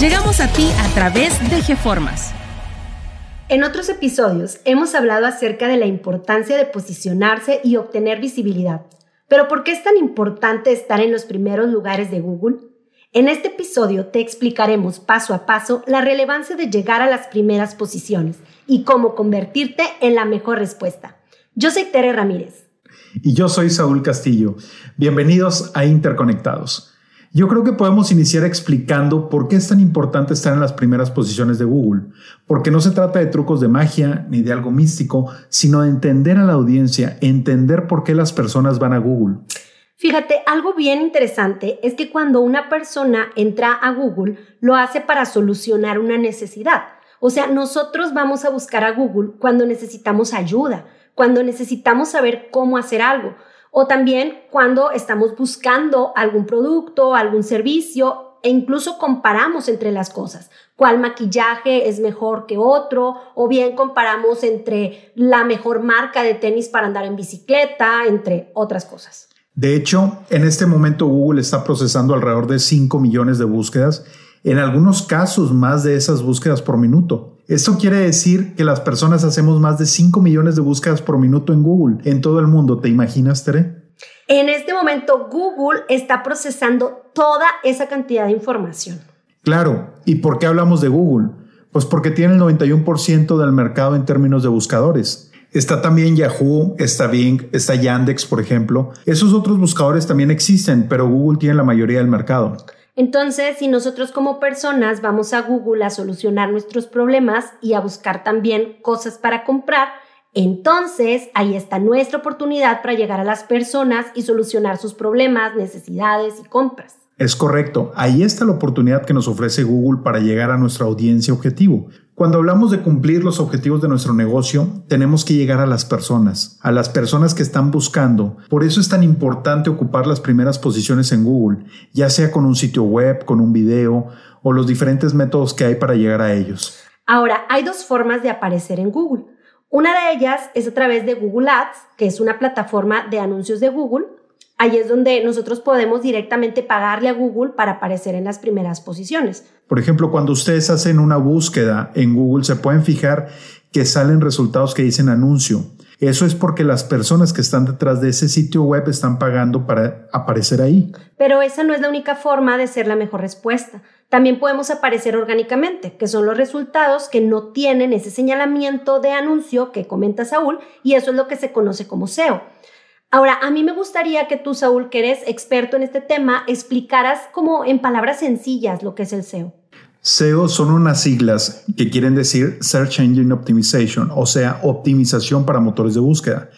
Llegamos a ti a través de GeFormas. En otros episodios hemos hablado acerca de la importancia de posicionarse y obtener visibilidad. Pero ¿por qué es tan importante estar en los primeros lugares de Google? En este episodio te explicaremos paso a paso la relevancia de llegar a las primeras posiciones y cómo convertirte en la mejor respuesta. Yo soy Tere Ramírez. Y yo soy Saúl Castillo. Bienvenidos a Interconectados. Yo creo que podemos iniciar explicando por qué es tan importante estar en las primeras posiciones de Google, porque no se trata de trucos de magia ni de algo místico, sino de entender a la audiencia, entender por qué las personas van a Google. Fíjate, algo bien interesante es que cuando una persona entra a Google, lo hace para solucionar una necesidad. O sea, nosotros vamos a buscar a Google cuando necesitamos ayuda, cuando necesitamos saber cómo hacer algo o también cuando estamos buscando algún producto, algún servicio e incluso comparamos entre las cosas, cuál maquillaje es mejor que otro, o bien comparamos entre la mejor marca de tenis para andar en bicicleta, entre otras cosas. De hecho, en este momento Google está procesando alrededor de 5 millones de búsquedas, en algunos casos más de esas búsquedas por minuto. Esto quiere decir que las personas hacemos más de 5 millones de búsquedas por minuto en Google, en todo el mundo. ¿Te imaginas, Tere? En este momento Google está procesando toda esa cantidad de información. Claro. ¿Y por qué hablamos de Google? Pues porque tiene el 91% del mercado en términos de buscadores. Está también Yahoo, está Bing, está Yandex, por ejemplo. Esos otros buscadores también existen, pero Google tiene la mayoría del mercado. Entonces, si nosotros como personas vamos a Google a solucionar nuestros problemas y a buscar también cosas para comprar, entonces ahí está nuestra oportunidad para llegar a las personas y solucionar sus problemas, necesidades y compras. Es correcto, ahí está la oportunidad que nos ofrece Google para llegar a nuestra audiencia objetivo. Cuando hablamos de cumplir los objetivos de nuestro negocio, tenemos que llegar a las personas, a las personas que están buscando. Por eso es tan importante ocupar las primeras posiciones en Google, ya sea con un sitio web, con un video o los diferentes métodos que hay para llegar a ellos. Ahora, hay dos formas de aparecer en Google. Una de ellas es a través de Google Ads, que es una plataforma de anuncios de Google, Ahí es donde nosotros podemos directamente pagarle a Google para aparecer en las primeras posiciones. Por ejemplo, cuando ustedes hacen una búsqueda en Google, se pueden fijar que salen resultados que dicen anuncio. Eso es porque las personas que están detrás de ese sitio web están pagando para aparecer ahí. Pero esa no es la única forma de ser la mejor respuesta. También podemos aparecer orgánicamente, que son los resultados que no tienen ese señalamiento de anuncio que comenta Saúl, y eso es lo que se conoce como SEO. Ahora, a mí me gustaría que tú, Saúl, que eres experto en este tema, explicaras como en palabras sencillas lo que es el SEO. SEO son unas siglas que quieren decir Search Engine Optimization, o sea, optimización para motores de búsqueda.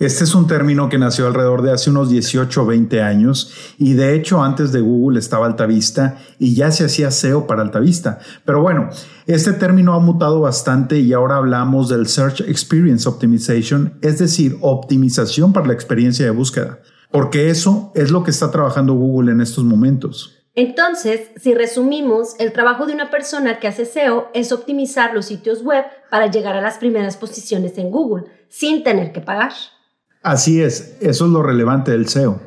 Este es un término que nació alrededor de hace unos 18 o 20 años y de hecho antes de Google estaba Altavista y ya se hacía SEO para Altavista. Pero bueno, este término ha mutado bastante y ahora hablamos del Search Experience Optimization, es decir, optimización para la experiencia de búsqueda, porque eso es lo que está trabajando Google en estos momentos. Entonces, si resumimos, el trabajo de una persona que hace SEO es optimizar los sitios web para llegar a las primeras posiciones en Google sin tener que pagar. Así es, eso es lo relevante del SEO.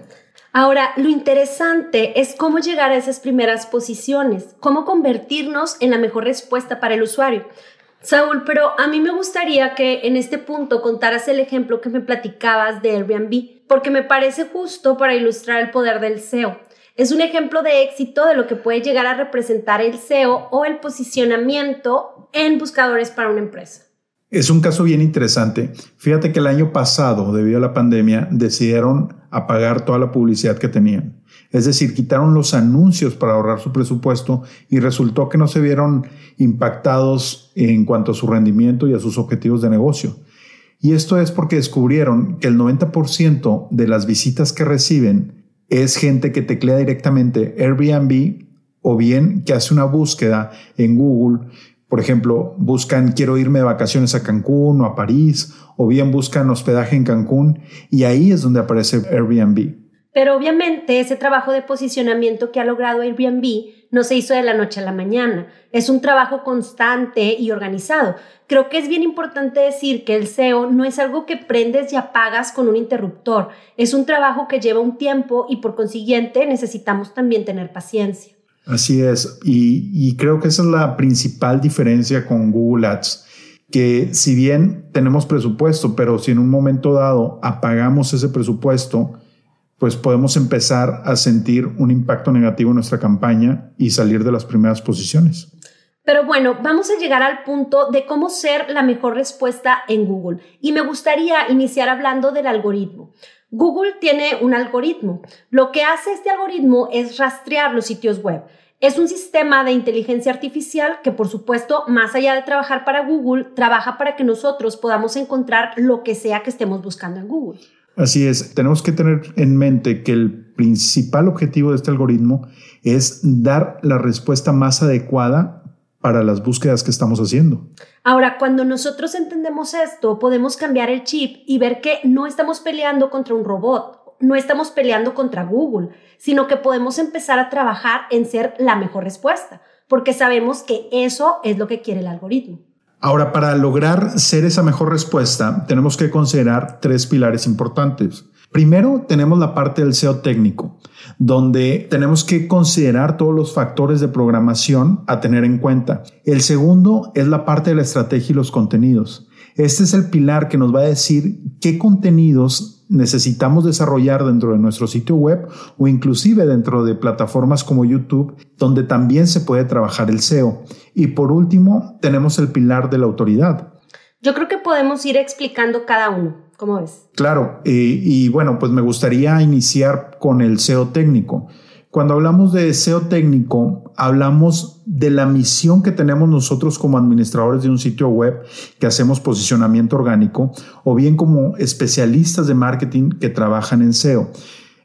Ahora, lo interesante es cómo llegar a esas primeras posiciones, cómo convertirnos en la mejor respuesta para el usuario. Saúl, pero a mí me gustaría que en este punto contaras el ejemplo que me platicabas de Airbnb, porque me parece justo para ilustrar el poder del SEO. Es un ejemplo de éxito de lo que puede llegar a representar el SEO o el posicionamiento en buscadores para una empresa. Es un caso bien interesante. Fíjate que el año pasado, debido a la pandemia, decidieron apagar toda la publicidad que tenían. Es decir, quitaron los anuncios para ahorrar su presupuesto y resultó que no se vieron impactados en cuanto a su rendimiento y a sus objetivos de negocio. Y esto es porque descubrieron que el 90% de las visitas que reciben es gente que teclea directamente Airbnb o bien que hace una búsqueda en Google Por ejemplo, buscan quiero irme de vacaciones a Cancún o a París, o bien buscan hospedaje en Cancún y ahí es donde aparece Airbnb. Pero obviamente ese trabajo de posicionamiento que ha logrado Airbnb no se hizo de la noche a la mañana. Es un trabajo constante y organizado. Creo que es bien importante decir que el SEO no es algo que prendes y apagas con un interruptor. Es un trabajo que lleva un tiempo y por consiguiente necesitamos también tener paciencia. Así es. Y, creo que esa es la principal diferencia con Google Ads que si bien tenemos presupuesto, pero si en un momento dado apagamos ese presupuesto, pues podemos empezar a sentir un impacto negativo en nuestra campaña y salir de las primeras posiciones. Pero bueno, vamos a llegar al punto de cómo ser la mejor respuesta en Google. Y me gustaría iniciar hablando del algoritmo. Google tiene un algoritmo. Lo que hace este algoritmo es rastrear los sitios web. Es un sistema de inteligencia artificial que, por supuesto, más allá de trabajar para Google, trabaja para que nosotros podamos encontrar lo que sea que estemos buscando en Google. Así es, tenemos que tener en mente que el principal objetivo de este algoritmo es dar la respuesta más adecuada para las búsquedas que estamos haciendo. Ahora, cuando nosotros entendemos esto, podemos cambiar el chip y ver que no estamos peleando contra un robot, no estamos peleando contra Google, sino que podemos empezar a trabajar en ser la mejor respuesta, porque sabemos que eso es lo que quiere el algoritmo. Ahora, para lograr ser esa mejor respuesta, tenemos que considerar tres pilares importantes. Primero, tenemos la parte del SEO técnico, donde tenemos que considerar todos los factores de programación a tener en cuenta. El segundo es la parte de la estrategia y los contenidos. Este es el pilar que nos va a decir qué contenidos necesitamos desarrollar dentro de nuestro sitio web o inclusive dentro de plataformas como YouTube, donde también se puede trabajar el SEO. Y por último, tenemos el pilar de la autoridad. Yo creo que podemos ir explicando cada uno. ¿Cómo ves? Claro, y bueno, pues me gustaría iniciar con el SEO técnico. Cuando hablamos de SEO técnico, hablamos de la misión que tenemos nosotros como administradores de un sitio web que hacemos posicionamiento orgánico o bien como especialistas de marketing que trabajan en SEO.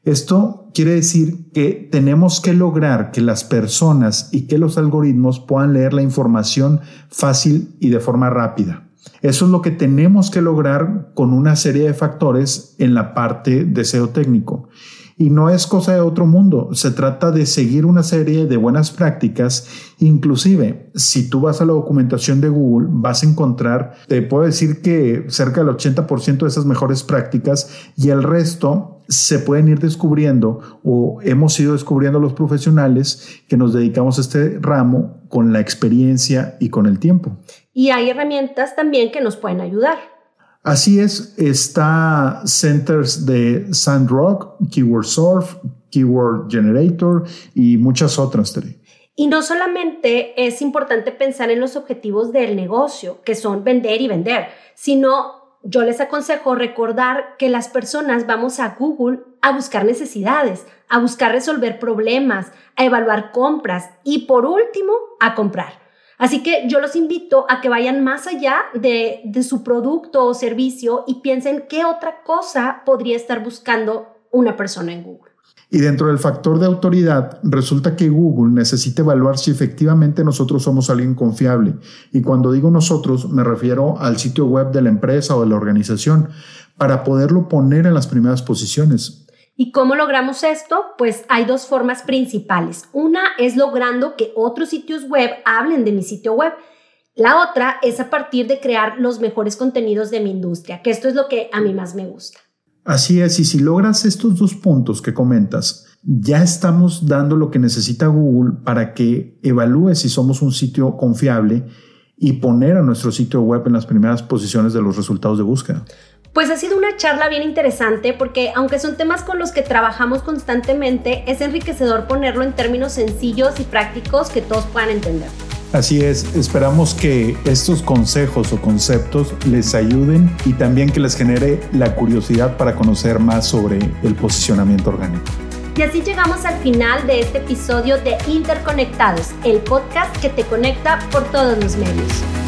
Esto quiere decir que tenemos que lograr que las personas y que los algoritmos puedan leer la información fácil y de forma rápida. Eso es lo que tenemos que lograr con una serie de factores en la parte de SEO técnico. Y no es cosa de otro mundo, se trata de seguir una serie de buenas prácticas. Inclusive, si tú vas a la documentación de Google, vas a encontrar, te puedo decir que cerca del 80% de esas mejores prácticas y el resto se pueden ir descubriendo o hemos ido descubriendo los profesionales que nos dedicamos a este ramo con la experiencia y con el tiempo. Y hay herramientas también que nos pueden ayudar. Así es, está centers de Sandrock, Keyword Surf, Keyword Generator y muchas otras. Y no solamente es importante pensar en los objetivos del negocio, que son vender y vender, sino yo les aconsejo recordar que las personas vamos a Google a buscar necesidades, a buscar resolver problemas, a evaluar compras y por último, a comprar. Así que yo los invito a que vayan más allá de, su producto o servicio y piensen qué otra cosa podría estar buscando una persona en Google. Y dentro del factor de autoridad, resulta que Google necesita evaluar si efectivamente nosotros somos alguien confiable. Y cuando digo nosotros, me refiero al sitio web de la empresa o de la organización, para poderlo poner en las primeras posiciones. ¿Y cómo logramos esto? Pues hay dos formas principales. Una es logrando que otros sitios web hablen de mi sitio web. La otra es a partir de crear los mejores contenidos de mi industria, que esto es lo que a mí más me gusta. Así es, y si logras estos dos puntos que comentas, ya estamos dando lo que necesita Google para que evalúe si somos un sitio confiable y poner a nuestro sitio web en las primeras posiciones de los resultados de búsqueda. Pues ha sido una charla bien interesante porque aunque son temas con los que trabajamos constantemente, es enriquecedor ponerlo en términos sencillos y prácticos que todos puedan entender. Así es, esperamos que estos consejos o conceptos les ayuden y también que les genere la curiosidad para conocer más sobre el posicionamiento orgánico. Y así llegamos al final de este episodio de Interconectados, el podcast que te conecta por todos los medios.